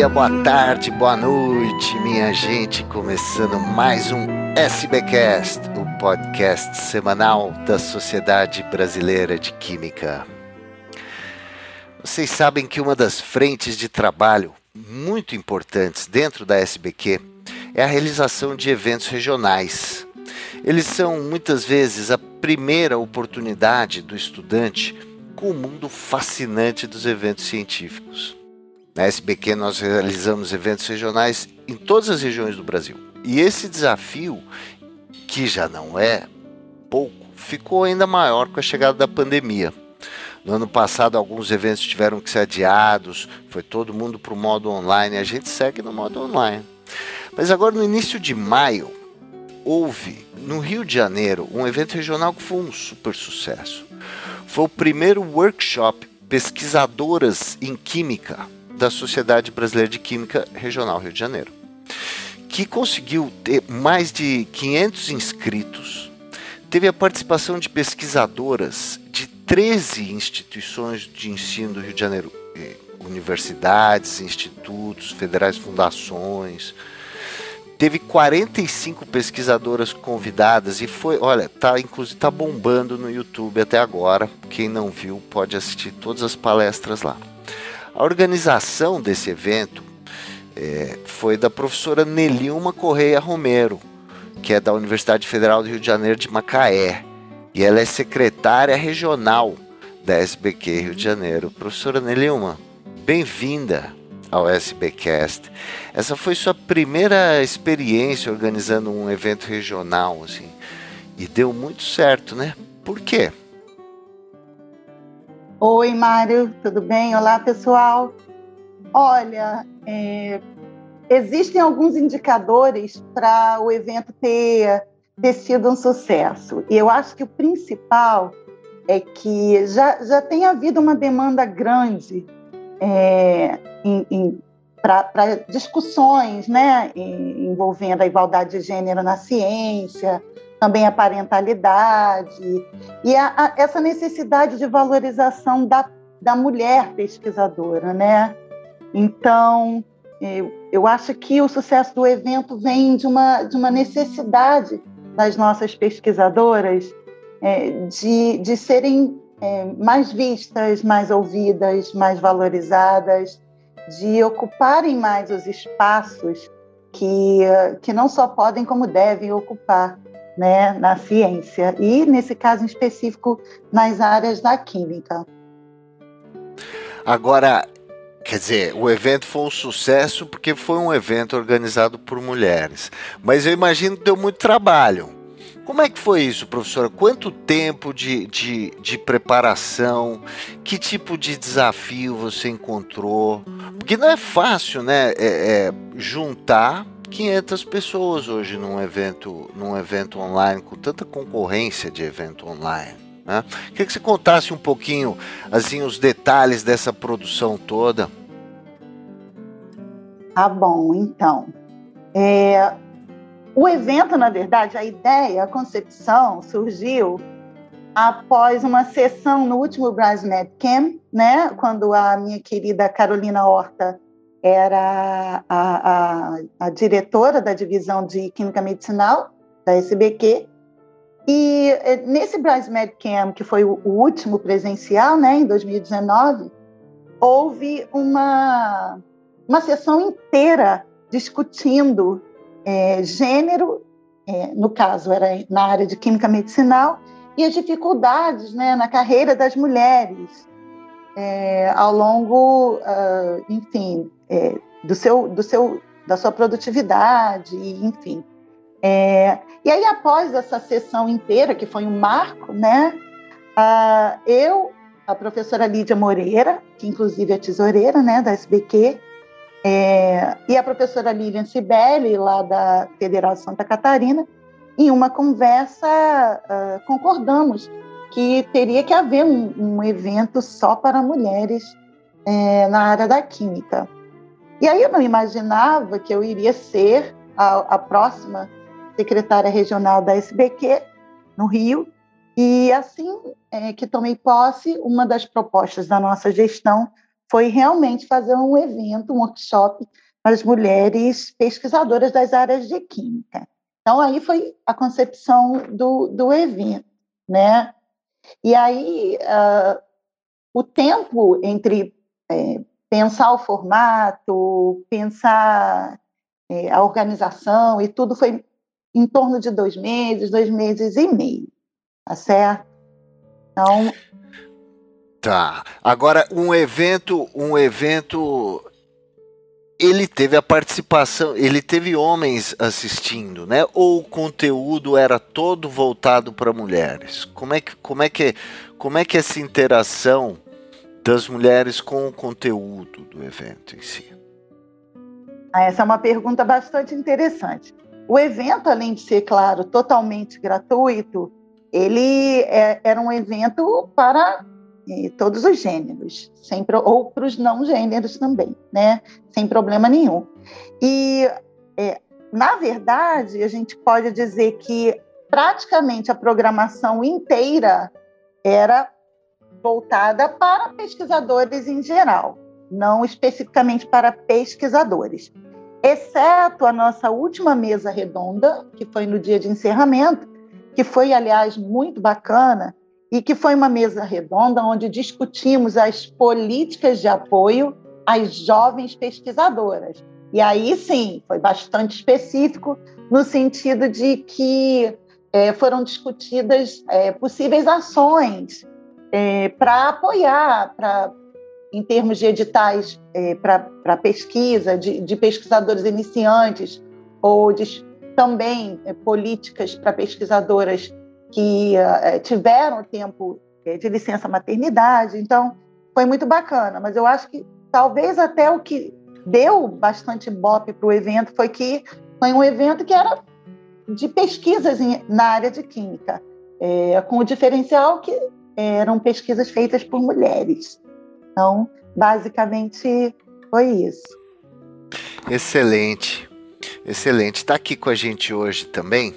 dia, boa tarde, boa noite, minha gente. Começando mais um SBcast, o podcast semanal da Sociedade Brasileira de Química. Vocês sabem que uma das frentes de trabalho muito importantes dentro da SBQ é a realização de eventos regionais. Eles são muitas vezes a primeira oportunidade do estudante com o mundo fascinante dos eventos científicos. Na SBQ nós realizamos eventos regionais em todas as regiões do Brasil. E esse desafio, que já não é pouco, ficou ainda maior com a chegada da pandemia. No ano passado, alguns eventos tiveram que ser adiados, foi todo mundo para o modo online, a gente segue no modo online. Mas agora, no início de maio, houve no Rio de Janeiro um evento regional que foi um super sucesso. Foi o primeiro workshop Pesquisadoras em Química da Sociedade Brasileira de Química Regional Rio de Janeiro, que conseguiu ter mais de 500 inscritos, teve a participação de pesquisadoras de 13 instituições de ensino do Rio de Janeiro, eh, universidades, institutos, federais, fundações. Teve 45 pesquisadoras convidadas e foi, olha, tá inclusive tá bombando no YouTube até agora. Quem não viu pode assistir todas as palestras lá. A organização desse evento é, foi da professora Nelilma Correia Romero, que é da Universidade Federal do Rio de Janeiro de Macaé, e ela é secretária regional da SBQ Rio de Janeiro. Professora Nelilma, bem-vinda ao SBcast. Essa foi sua primeira experiência organizando um evento regional, assim, e deu muito certo, né? Por quê? Oi, Mário, tudo bem? Olá, pessoal. Olha, é, existem alguns indicadores para o evento ter, ter sido um sucesso. E eu acho que o principal é que já, já tem havido uma demanda grande é, para discussões né, envolvendo a igualdade de gênero na ciência, também a parentalidade e a, a, essa necessidade de valorização da, da mulher pesquisadora, né? Então, eu, eu acho que o sucesso do evento vem de uma, de uma necessidade das nossas pesquisadoras é, de, de serem é, mais vistas, mais ouvidas, mais valorizadas, de ocuparem mais os espaços que, que não só podem, como devem ocupar né, na ciência e, nesse caso específico, nas áreas da química. Agora, quer dizer, o evento foi um sucesso porque foi um evento organizado por mulheres, mas eu imagino que deu muito trabalho. Como é que foi isso, professora? Quanto tempo de, de, de preparação? Que tipo de desafio você encontrou? Porque não é fácil, né? É, é juntar 500 pessoas hoje num evento, num evento online, com tanta concorrência de evento online. Né? Queria que você contasse um pouquinho assim, os detalhes dessa produção toda. Tá bom, então. É, o evento, na verdade, a ideia, a concepção surgiu após uma sessão no último Brasmed Camp, né, quando a minha querida Carolina Horta era a, a, a, diretora da divisão de Química Medicinal da SBQ. E eh, nesse Med Camp, que foi o último presencial, né, em 2019, houve uma, uma sessão inteira discutindo é, gênero, é, no caso era na área de Química Medicinal, e as dificuldades né, na carreira das mulheres é, ao longo, uh, enfim, é, do seu, do seu, da sua produtividade, enfim. É, e aí, após essa sessão inteira, que foi um marco, né, eu, a professora Lídia Moreira, que inclusive é tesoureira né, da SBQ, é, e a professora Lilian Sibeli, lá da Federal de Santa Catarina, em uma conversa, uh, concordamos que teria que haver um, um evento só para mulheres é, na área da química. E aí eu não imaginava que eu iria ser a, a próxima secretária regional da SBQ no Rio. E assim é, que tomei posse, uma das propostas da nossa gestão foi realmente fazer um evento, um workshop para as mulheres pesquisadoras das áreas de química. Então, aí foi a concepção do, do evento, né? E aí, uh, o tempo entre é, pensar o formato, pensar é, a organização e tudo foi em torno de dois meses, dois meses e meio, tá certo? Então. Tá. Agora, um evento, um evento ele teve a participação, ele teve homens assistindo, né? Ou o conteúdo era todo voltado para mulheres? Como é que como é que como é que essa interação das mulheres com o conteúdo do evento em si? Ah, essa é uma pergunta bastante interessante. O evento, além de ser, claro, totalmente gratuito, ele é, era um evento para todos os gêneros, sem, ou para os não gêneros também, né? Sem problema nenhum. E, é, na verdade, a gente pode dizer que praticamente a programação inteira era voltada para pesquisadores em geral, não especificamente para pesquisadores, exceto a nossa última mesa redonda, que foi no dia de encerramento, que foi, aliás, muito bacana, e que foi uma mesa redonda onde discutimos as políticas de apoio às jovens pesquisadoras. E aí sim, foi bastante específico, no sentido de que é, foram discutidas é, possíveis ações é, para apoiar, pra, em termos de editais é, para pesquisa, de, de, pesquisadores iniciantes, ou de, também é, políticas para pesquisadoras que é, tiveram tempo é, de licença maternidade. Então, foi muito bacana, mas eu acho que talvez até o que deu bastante bope para o evento foi que foi um evento que era de pesquisas em, na área de química, é, com o diferencial que eram pesquisas feitas por mulheres. Então, basicamente, foi isso. Excelente, excelente. Está aqui com a gente hoje também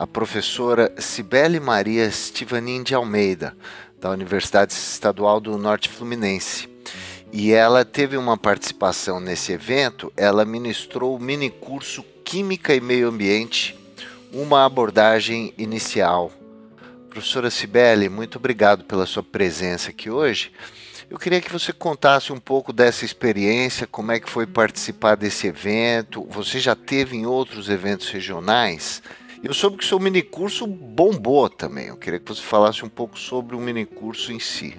a professora Cibele Maria Stivanin de Almeida, da Universidade Estadual do Norte Fluminense. E ela teve uma participação nesse evento, ela ministrou o mini curso Química e Meio Ambiente, uma abordagem inicial. Professora Cibele, muito obrigado pela sua presença aqui hoje. Eu queria que você contasse um pouco dessa experiência, como é que foi participar desse evento. Você já teve em outros eventos regionais? Eu soube que o seu minicurso bombou também. Eu queria que você falasse um pouco sobre o minicurso em si.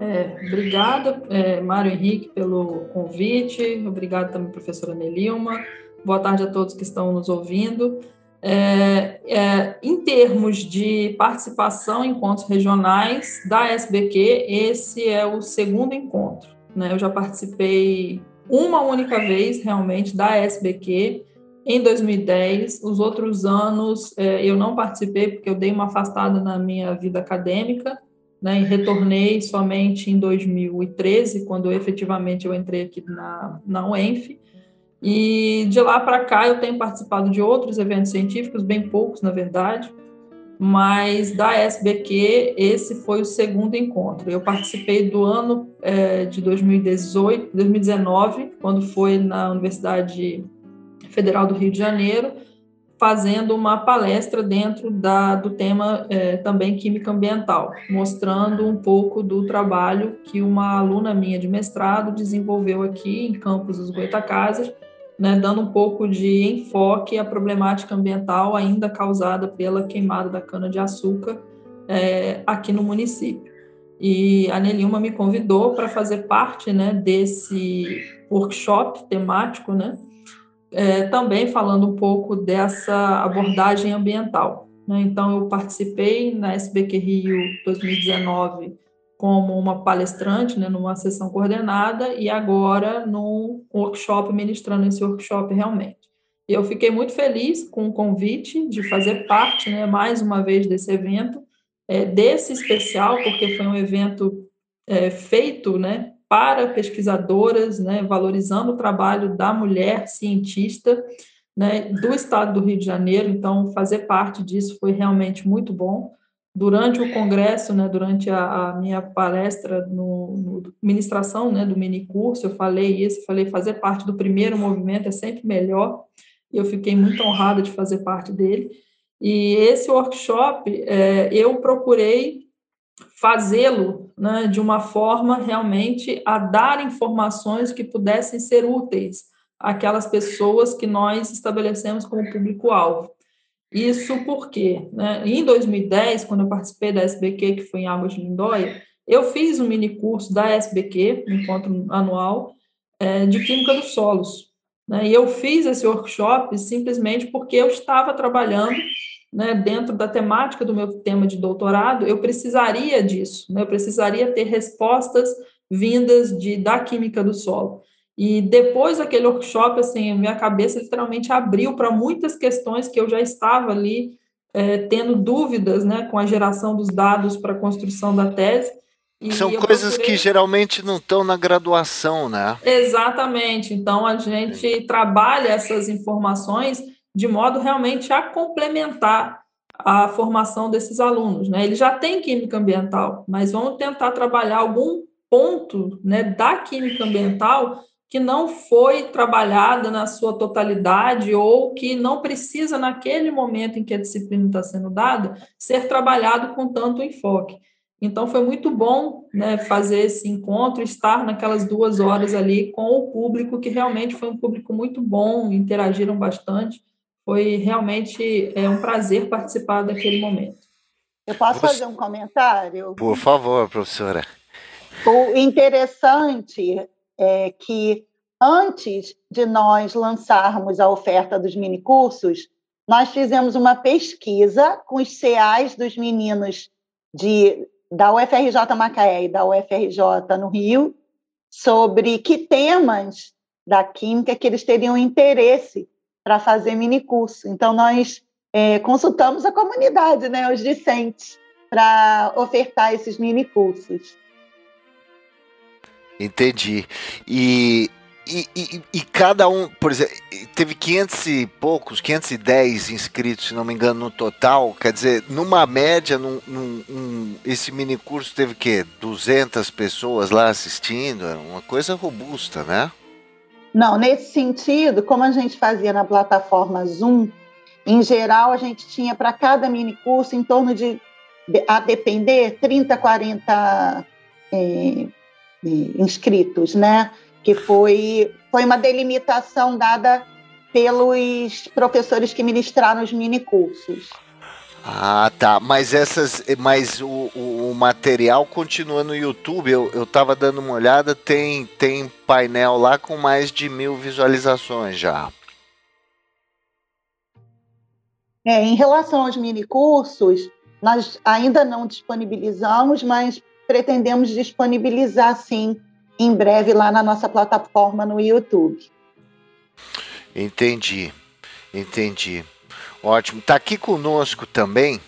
É, obrigada, é, Mário Henrique, pelo convite. Obrigado também, professora Nelilma. Boa tarde a todos que estão nos ouvindo. É, é, em termos de participação em encontros regionais da SBQ, esse é o segundo encontro. Né? Eu já participei uma única vez, realmente, da SBQ, em 2010. Os outros anos é, eu não participei porque eu dei uma afastada na minha vida acadêmica, né, e retornei somente em 2013, quando efetivamente eu entrei aqui na, na UENF. E de lá para cá eu tenho participado de outros eventos científicos, bem poucos, na verdade, mas da SBQ esse foi o segundo encontro. Eu participei do ano é, de 2018, 2019, quando foi na Universidade Federal do Rio de Janeiro, fazendo uma palestra dentro da, do tema é, também Química Ambiental, mostrando um pouco do trabalho que uma aluna minha de mestrado desenvolveu aqui em Campos dos Goitacazes, né, dando um pouco de enfoque à problemática ambiental ainda causada pela queimada da cana-de-açúcar é, aqui no município. E a Nelilma me convidou para fazer parte né, desse workshop temático, né, é, também falando um pouco dessa abordagem ambiental. Né? Então, eu participei na SBQ Rio 2019 como uma palestrante, né, numa sessão coordenada, e agora num workshop, ministrando esse workshop realmente. E eu fiquei muito feliz com o convite de fazer parte, né, mais uma vez, desse evento, é, desse especial, porque foi um evento é, feito né, para pesquisadoras, né, valorizando o trabalho da mulher cientista né, do estado do Rio de Janeiro. Então, fazer parte disso foi realmente muito bom. Durante o congresso, né, durante a, a minha palestra no, no ministração, né, do mini curso, eu falei isso, falei fazer parte do primeiro movimento é sempre melhor. E eu fiquei muito honrada de fazer parte dele. E esse workshop é, eu procurei fazê-lo né, de uma forma realmente a dar informações que pudessem ser úteis àquelas pessoas que nós estabelecemos como público-alvo. Isso porque, né, em 2010, quando eu participei da SBQ, que foi em Águas de Lindóia, eu fiz um mini curso da SBQ, um encontro anual, é, de Química dos Solos. Né, e eu fiz esse workshop simplesmente porque eu estava trabalhando né, dentro da temática do meu tema de doutorado, eu precisaria disso, né, eu precisaria ter respostas vindas de, da química do solo. E depois daquele workshop, assim, minha cabeça literalmente abriu para muitas questões que eu já estava ali é, tendo dúvidas, né, com a geração dos dados para a construção da tese. E São coisas procurei... que geralmente não estão na graduação, né? Exatamente. Então a gente trabalha essas informações de modo realmente a complementar a formação desses alunos, né? Ele já tem química ambiental, mas vamos tentar trabalhar algum ponto, né, da química ambiental que não foi trabalhada na sua totalidade ou que não precisa, naquele momento em que a disciplina está sendo dada, ser trabalhado com tanto enfoque. Então, foi muito bom né, fazer esse encontro, estar naquelas duas horas ali com o público, que realmente foi um público muito bom, interagiram bastante. Foi realmente é, um prazer participar daquele momento. Eu posso fazer um comentário? Por favor, professora. O interessante é que antes de nós lançarmos a oferta dos minicursos, nós fizemos uma pesquisa com os CAs dos meninos de, da UFRJ Macaé e da UFRJ no Rio sobre que temas da química que eles teriam interesse para fazer minicurso. Então, nós é, consultamos a comunidade, né, os discentes, para ofertar esses minicursos. Entendi. E, e, e, e, cada um, por exemplo, teve 500 e poucos, 510 inscritos, se não me engano, no total. Quer dizer, numa média, num, num um, esse mini curso teve que 200 pessoas lá assistindo, era uma coisa robusta, né? Não, nesse sentido, como a gente fazia na plataforma Zoom, em geral a gente tinha para cada mini curso em torno de, a depender, 30, 40 é, inscritos, né? Que foi, foi uma delimitação dada pelos professores que ministraram os minicursos. Ah, tá. Mas essas, mas o, o, o, material continua no YouTube. Eu, eu tava dando uma olhada, tem, tem painel lá com mais de mil visualizações já. É, em relação aos minicursos, nós ainda não disponibilizamos, mas pretendemos disponibilizar sim em breve lá na nossa plataforma no YouTube. Entendi, entendi. Ótimo. Está aqui conosco também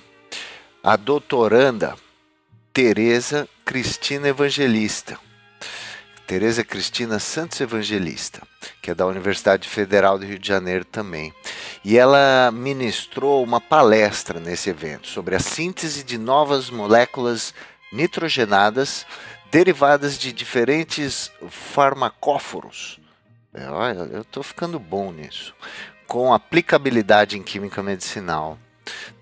a doutoranda Tereza Cristina Evangelista. Tereza Cristina Santos Evangelista, que é da Universidade Federal do Rio de Janeiro também. E ela ministrou uma palestra nesse evento sobre a síntese de novas moléculas nitrogenadas derivadas de diferentes farmacóforos. É, eu estou ficando bom nisso. Com aplicabilidade em química medicinal.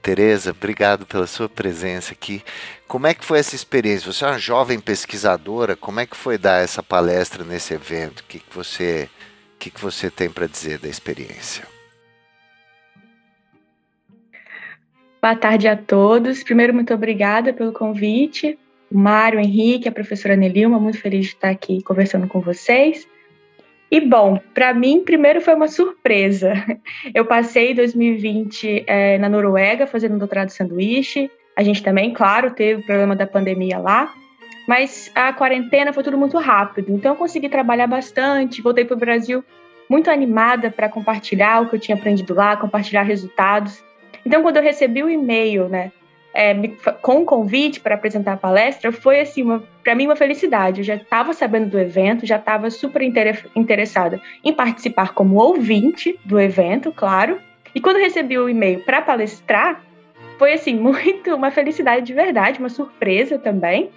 Tereza, obrigado pela sua presença aqui. Como é que foi essa experiência? Você é uma jovem pesquisadora, como é que foi dar essa palestra nesse evento? O que, que você, que, que você tem para dizer da experiência? Boa tarde a todos. Primeiro, muito obrigada pelo convite. O Mário, o Henrique, a professora Nelilma, muito feliz de estar aqui conversando com vocês. E bom, para mim, primeiro foi uma surpresa. Eu passei 2020 é, na Noruega fazendo um doutorado sanduíche. A gente também, claro, teve o problema da pandemia lá, mas a quarentena foi tudo muito rápido. Então, eu consegui trabalhar bastante. Voltei para o Brasil muito animada para compartilhar o que eu tinha aprendido lá, compartilhar resultados. Então, quando eu recebi o e-mail, né, é, com o convite para apresentar a palestra, foi assim, para mim uma felicidade. Eu já estava sabendo do evento, já estava super interessada em participar como ouvinte do evento, claro. E quando recebi o e-mail para palestrar, foi assim, muito uma felicidade de verdade, uma surpresa também.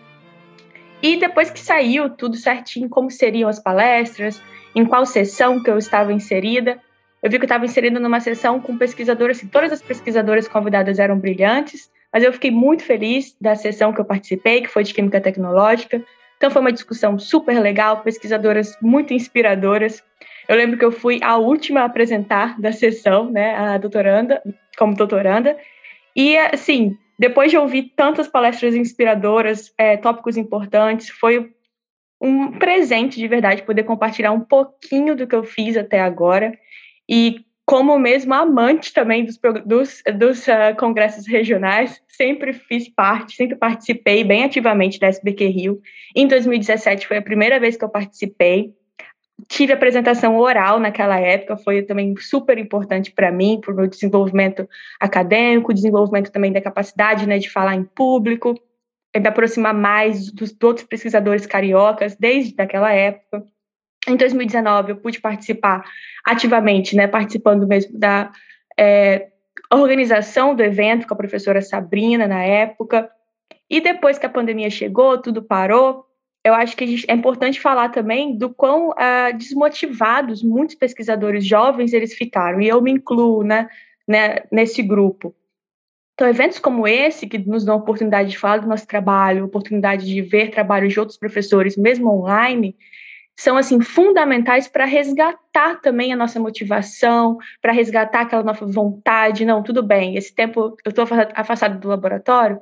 E depois que saiu tudo certinho, como seriam as palestras, em qual sessão que eu estava inserida, eu vi que eu estava inserida numa sessão com pesquisadoras, assim, todas as pesquisadoras convidadas eram brilhantes, mas eu fiquei muito feliz da sessão que eu participei, que foi de Química Tecnológica. Então foi uma discussão super legal, pesquisadoras muito inspiradoras. Eu lembro que eu fui a última a apresentar da sessão, né, a doutoranda, como doutoranda, e assim, depois de ouvir tantas palestras inspiradoras, é, tópicos importantes, foi um presente de verdade poder compartilhar um pouquinho do que eu fiz até agora. E como mesmo amante também dos, dos, dos uh, congressos regionais, sempre fiz parte, sempre participei bem ativamente da SBQ Rio. Em 2017 foi a primeira vez que eu participei tive apresentação oral naquela época, foi também super importante para mim, para o meu desenvolvimento acadêmico, desenvolvimento também da capacidade né, de falar em público, me aproximar mais dos, dos outros pesquisadores cariocas desde aquela época. Em 2019, eu pude participar ativamente, né, participando mesmo da é, organização do evento com a professora Sabrina na época. E depois que a pandemia chegou, tudo parou, eu acho que é importante falar também do quão uh, desmotivados muitos pesquisadores jovens eles ficaram, e eu me incluo né, né, nesse grupo. Então, eventos como esse, que nos dão a oportunidade de falar do nosso trabalho, oportunidade de ver trabalhos de outros professores, mesmo online, são assim fundamentais para resgatar também a nossa motivação, para resgatar aquela nossa vontade. Não, tudo bem, esse tempo eu estou afastado do laboratório,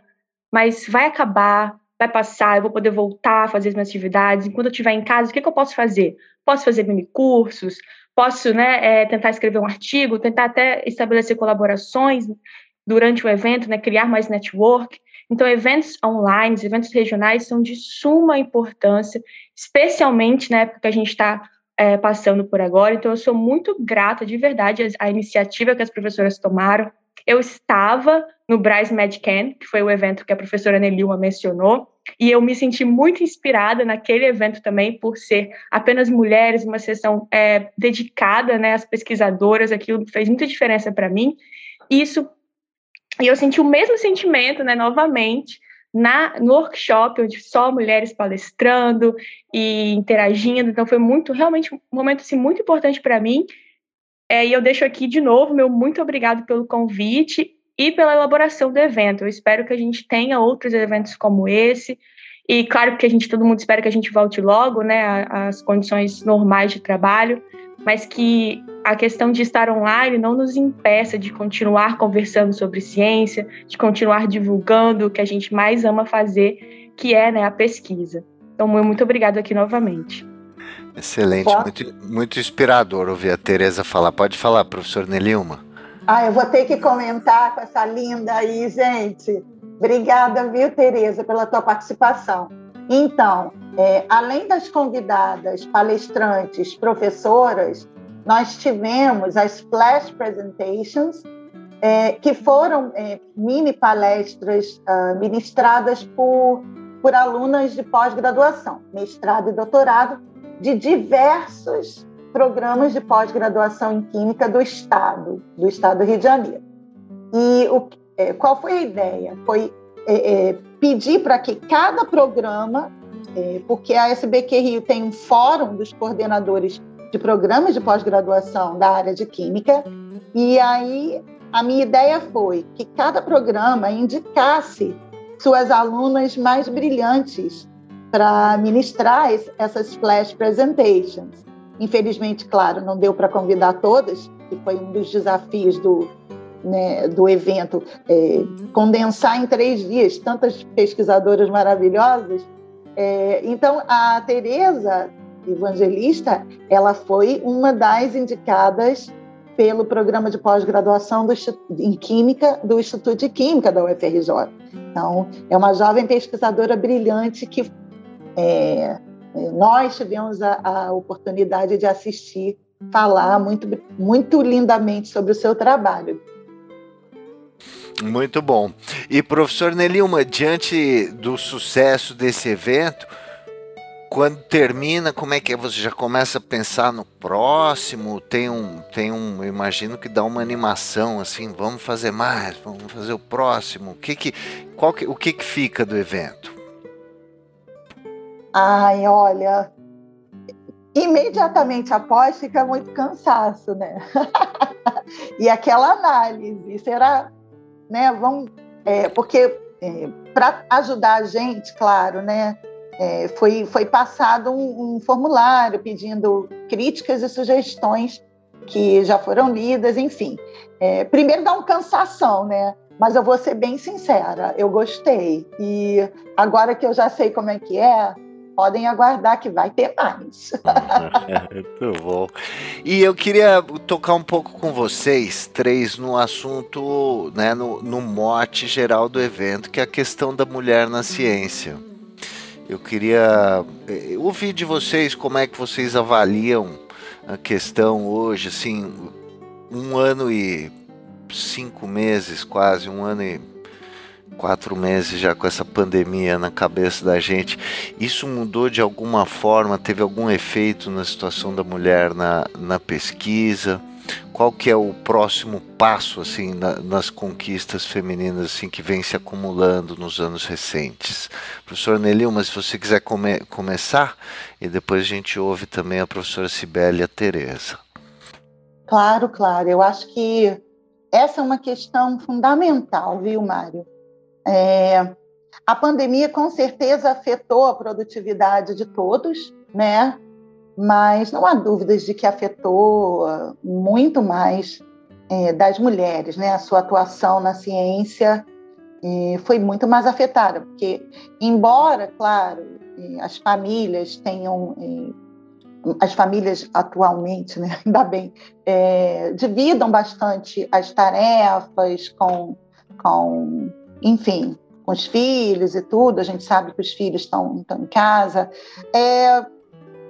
mas vai acabar, vai passar, eu vou poder voltar a fazer as minhas atividades. Enquanto eu estiver em casa, o que, que eu posso fazer? Posso fazer mini cursos, posso né, é, tentar escrever um artigo, tentar até estabelecer colaborações durante o evento, né, criar mais network. Então, eventos online, eventos regionais são de suma importância, especialmente na época que a gente está é, passando por agora. Então, eu sou muito grata de verdade à iniciativa que as professoras tomaram. Eu estava no Bryce MedCan, que foi o evento que a professora Nelilma mencionou, e eu me senti muito inspirada naquele evento também, por ser apenas mulheres, uma sessão é, dedicada né, às pesquisadoras, aquilo fez muita diferença para mim. Isso, e eu senti o mesmo sentimento, né, novamente, na, no workshop, onde só mulheres palestrando e interagindo, então foi muito, realmente um momento assim, muito importante para mim, é, e eu deixo aqui de novo meu muito obrigado pelo convite e pela elaboração do evento. Eu espero que a gente tenha outros eventos como esse. E claro que a gente, todo mundo espera que a gente volte logo, né, às condições normais de trabalho, mas que a questão de estar online não nos impeça de continuar conversando sobre ciência, de continuar divulgando o que a gente mais ama fazer, que é né, a pesquisa. Então, muito obrigado aqui novamente. Excelente, muito, muito inspirador ouvir a Tereza falar. Pode falar, professor Nelilma. Ah, eu vou ter que comentar com essa linda aí, gente. Obrigada, viu, Tereza, pela tua participação. Então, é, além das convidadas, palestrantes, professoras, nós tivemos as Flash Presentations, é, que foram é, mini palestras uh, ministradas por, por alunas de pós-graduação, mestrado e doutorado, de diversos programas de pós-graduação em Química do Estado, do Estado do Rio de Janeiro. E o, é, qual foi a ideia? Foi é, é, pedir para que cada programa, é, porque a SBQ Rio tem um fórum dos coordenadores de programas de pós-graduação da área de Química, e aí a minha ideia foi que cada programa indicasse suas alunas mais brilhantes para ministrar essas flash presentations. Infelizmente, claro, não deu para convidar todas, que foi um dos desafios do, né, do evento, é, condensar em três dias tantas pesquisadoras maravilhosas. É, então, a Tereza Evangelista, ela foi uma das indicadas pelo programa de pós-graduação em Química do Instituto de Química da UFRJ. Então, é uma jovem pesquisadora brilhante que é, nós tivemos a, a, oportunidade de assistir, falar muito, muito lindamente sobre o seu trabalho. Muito bom. E professor Nelilma, diante do sucesso desse evento, quando termina, como é que é? Você já começa a pensar no próximo? Tem um, tem um, imagino que dá uma animação assim, vamos fazer mais, vamos fazer o próximo. O que que, qual que, o que que fica do evento? Ai, olha, imediatamente após fica muito cansaço, né? e aquela análise, será, né? Vamos, é, porque é, para ajudar a gente, claro, né? É, foi, foi passado um, um, formulário pedindo críticas e sugestões que já foram lidas, enfim. É, primeiro dá um cansação, né? Mas eu vou ser bem sincera, eu gostei. E agora que eu já sei como é que é, podem aguardar que vai ter mais. Muito bom. E eu queria tocar um pouco com vocês, três, no assunto, né, no, no mote geral do evento, que é a questão da mulher na ciência. Eu queria eh, ouvir de vocês como é que vocês avaliam a questão hoje, assim, um ano e cinco meses, quase um ano e quatro meses já com essa pandemia na cabeça da gente. Isso mudou de alguma forma? Teve algum efeito na situação da mulher na, na pesquisa? Qual que é o próximo passo assim na, nas conquistas femininas assim que vem se acumulando nos anos recentes? Professora Nelilma, se você quiser come, começar e depois a gente ouve também a professora Cibele e a Tereza. Claro, claro. Eu acho que essa é uma questão fundamental, viu, Mário? É, a pandemia com certeza afetou a produtividade de todos, né? Mas não há dúvidas de que afetou muito mais é, das mulheres, né? A sua atuação na ciência é, foi muito mais afetada, porque embora, claro, é, as famílias tenham é, as famílias atualmente, né, ainda bem, é, dividam bastante as tarefas com, com enfim, com os filhos e tudo, a gente sabe que os filhos estão, estão em casa, é,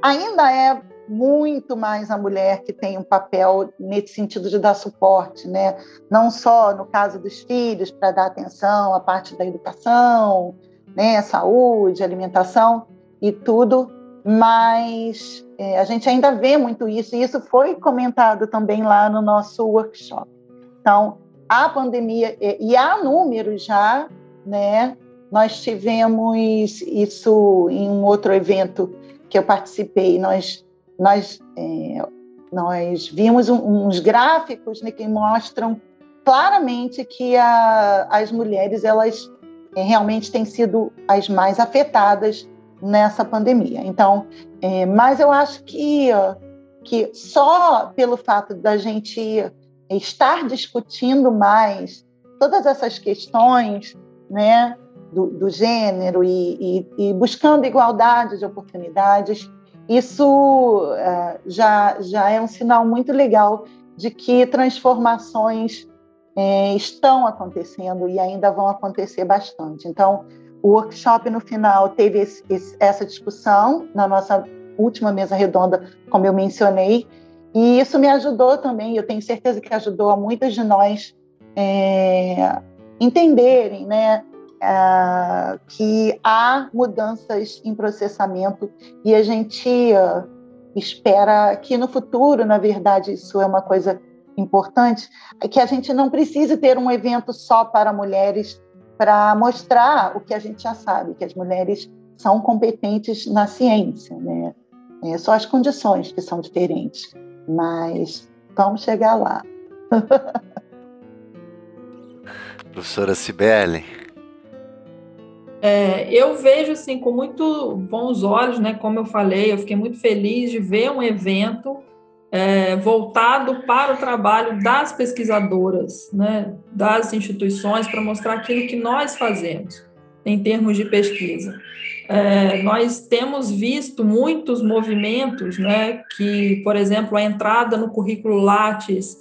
ainda é muito mais a mulher que tem um papel nesse sentido de dar suporte, né? Não só no caso dos filhos, para dar atenção à parte da educação, né? Saúde, alimentação e tudo, mas é, a gente ainda vê muito isso, e isso foi comentado também lá no nosso workshop. Então, a pandemia, e há números já, né? Nós tivemos isso em um outro evento que eu participei, nós, nós, é, nós vimos um, uns gráficos né, que mostram claramente que a, as mulheres elas é, realmente têm sido as mais afetadas nessa pandemia. Então, é, mas eu acho que, que só pelo fato da gente estar discutindo mais todas essas questões né, do, do gênero e, e, e, buscando igualdade de oportunidades, isso uh, já, já é um sinal muito legal de que transformações é, estão acontecendo e ainda vão acontecer bastante. Então, o workshop no final teve esse, esse, essa discussão na nossa última mesa redonda, como eu mencionei, e isso me ajudou também, eu tenho certeza que ajudou a muitas de nós é, entenderem né, é, que há mudanças em processamento e a gente uh, espera que no futuro, na verdade, isso é uma coisa importante, que a gente não precise ter um evento só para mulheres para mostrar o que a gente já sabe, que as mulheres são competentes na ciência, né? É só as condições que são diferentes mas vamos chegar lá. Professora Cibele. É, eu vejo assim com muito bons olhos, né? Como eu falei, eu fiquei muito feliz de ver um evento é, voltado para o trabalho das pesquisadoras, né? Das instituições para mostrar aquilo que nós fazemos em termos de pesquisa. É, nós temos visto muitos movimentos, né, que, por exemplo, a entrada no currículo Lattes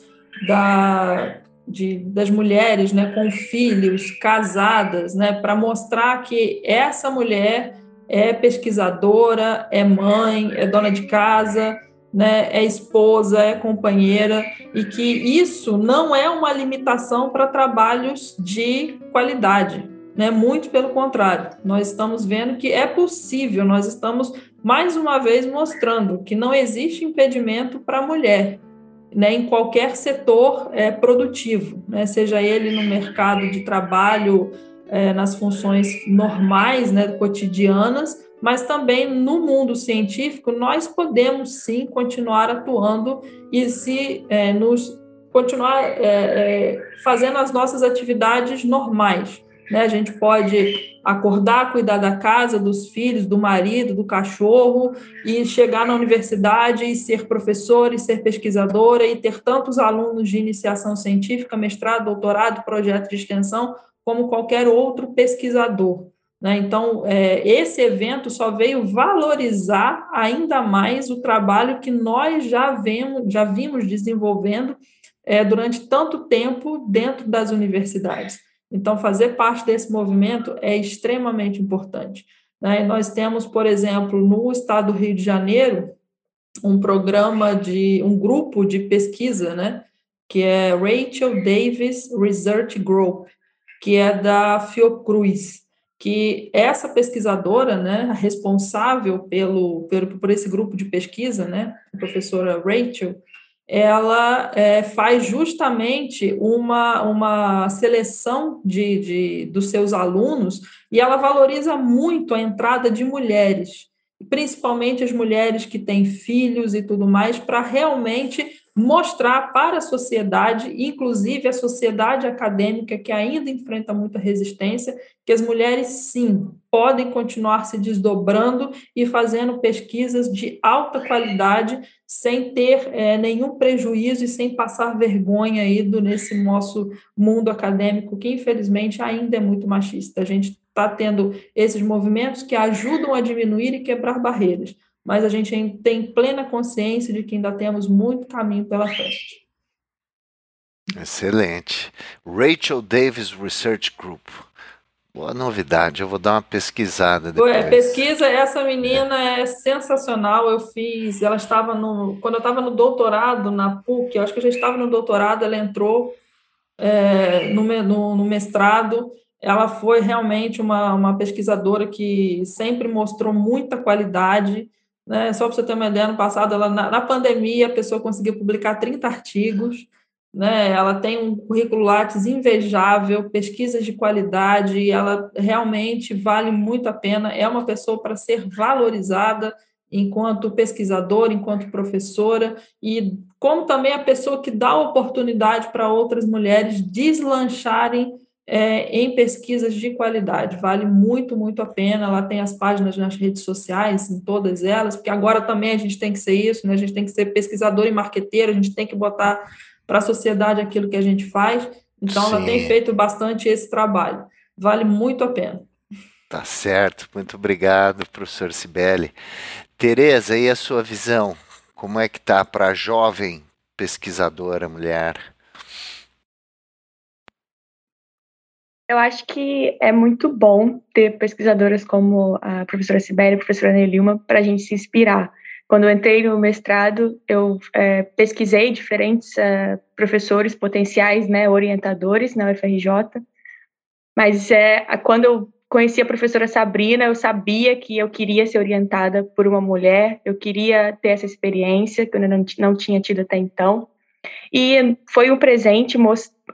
da, de, das mulheres né, com filhos, casadas, né, para mostrar que essa mulher é pesquisadora, é mãe, é dona de casa, né, é esposa, é companheira, e que isso não é uma limitação para trabalhos de qualidade né? Muito pelo contrário, nós estamos vendo que é possível, nós estamos mais uma vez mostrando que não existe impedimento para a mulher, né? Em qualquer setor é, produtivo, né? Seja ele no mercado de trabalho, é, nas funções normais, né? Cotidianas, mas também no mundo científico nós podemos sim continuar atuando e se é, nos continuar fazendo as nossas atividades normais. Né? A gente pode acordar, cuidar da casa, dos filhos, do marido, do cachorro, e chegar na universidade e ser professora e ser pesquisadora e ter tantos alunos de iniciação científica, mestrado, doutorado, projeto de extensão, como qualquer outro pesquisador. Né? Então, é, esse evento só veio valorizar ainda mais o trabalho que nós já, vemos, já vimos desenvolvendo é, durante tanto tempo dentro das universidades. Então, fazer parte desse movimento é extremamente importante. Né? Nós temos, por exemplo, no estado do Rio de Janeiro, um programa de um grupo de pesquisa, né, que é Rachel Davis Research Group, que é da Fiocruz, que essa pesquisadora, né, responsável pelo, pelo por esse grupo de pesquisa, né, a professora Rachel, ela é, faz justamente uma, uma seleção de, de, dos seus alunos e ela valoriza muito a entrada de mulheres, principalmente as mulheres que têm filhos e tudo mais, para realmente mostrar para a sociedade, inclusive a sociedade acadêmica que ainda enfrenta muita resistência, que as mulheres sim podem continuar se desdobrando e fazendo pesquisas de alta qualidade sem ter é, nenhum prejuízo e sem passar vergonha aí do, nesse nosso mundo acadêmico que infelizmente ainda é muito machista. A gente está tendo esses movimentos que ajudam a diminuir e quebrar barreiras mas a gente tem plena consciência de que ainda temos muito caminho pela frente. Excelente. Rachel Davis Research Group. Boa novidade, eu vou dar uma pesquisada depois. Pesquisa, essa menina é sensacional. Eu fiz, ela estava no. Quando eu estava no doutorado na PUC, eu acho que a gente estava no doutorado, ela entrou é, no, no, no mestrado ela foi realmente uma, uma pesquisadora que sempre mostrou muita qualidade né? Só para você ter uma ideia, ano passado, ela, na, na, pandemia, a pessoa conseguiu publicar 30 artigos, né? ela tem um currículo Lattes invejável, pesquisas de qualidade, e ela realmente vale muito a pena, é uma pessoa para ser valorizada enquanto pesquisadora, enquanto professora, e como também a pessoa que dá oportunidade para outras mulheres deslancharem é, em pesquisas de qualidade. Vale muito, muito a pena. Lá tem as páginas nas redes sociais, em todas elas, porque agora também a gente tem que ser isso, né? a gente tem que ser pesquisador e marqueteiro, a gente tem que botar para a sociedade aquilo que a gente faz. Então, Sim. ela tem feito bastante esse trabalho. Vale muito a pena. Tá certo. Muito obrigado, professor Sibeli. Tereza, e a sua visão? Como é que tá para a jovem pesquisadora mulher? Eu acho que é muito bom ter pesquisadoras como a professora Sibéria e a professora Nelilma para a gente se inspirar. Quando eu entrei no mestrado, eu é, pesquisei diferentes é, professores potenciais, né, orientadores na UFRJ, mas é, quando eu conheci a professora Sabrina, eu sabia que eu queria ser orientada por uma mulher, eu queria ter essa experiência que eu não, não tinha tido até então. E foi um presente,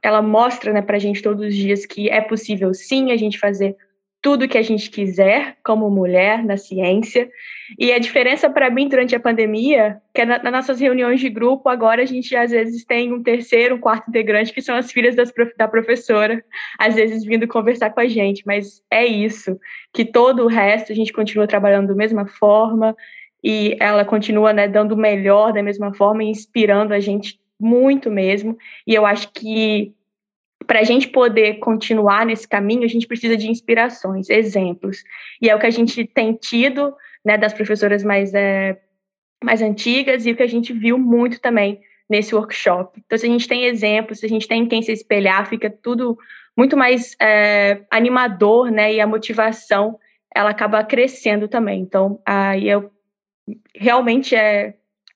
ela mostra né, para a gente todos os dias que é possível sim a gente fazer tudo que a gente quiser como mulher na ciência. E a diferença para mim durante a pandemia, que é na, nas nossas reuniões de grupo, agora a gente às vezes tem um terceiro, um quarto integrante, que são as filhas das, da professora, às vezes vindo conversar com a gente. Mas é isso, que todo o resto a gente continua trabalhando da mesma forma e ela continua né, dando o melhor da mesma forma e inspirando a gente muito mesmo. E eu acho que para a gente poder continuar nesse caminho, a gente precisa de inspirações, exemplos. E é o que a gente tem tido né, das professoras mais, é, mais antigas e o que a gente viu muito também nesse workshop. Então, se a gente tem exemplos, se a gente tem quem se espelhar, fica tudo muito mais é, animador, né? E a motivação, ela acaba crescendo também. Então, aí eu realmente é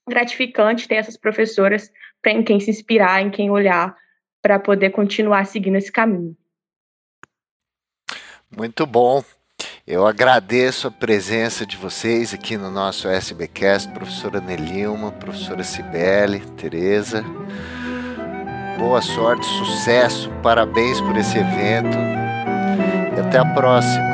gratificante ter essas professoras em quem se inspirar, em quem olhar para poder continuar seguindo esse caminho. Muito bom. Eu agradeço a presença de vocês aqui no nosso SBcast, professora Nelilma, professora Cibele, Tereza. Boa sorte, sucesso, parabéns por esse evento e até a próxima.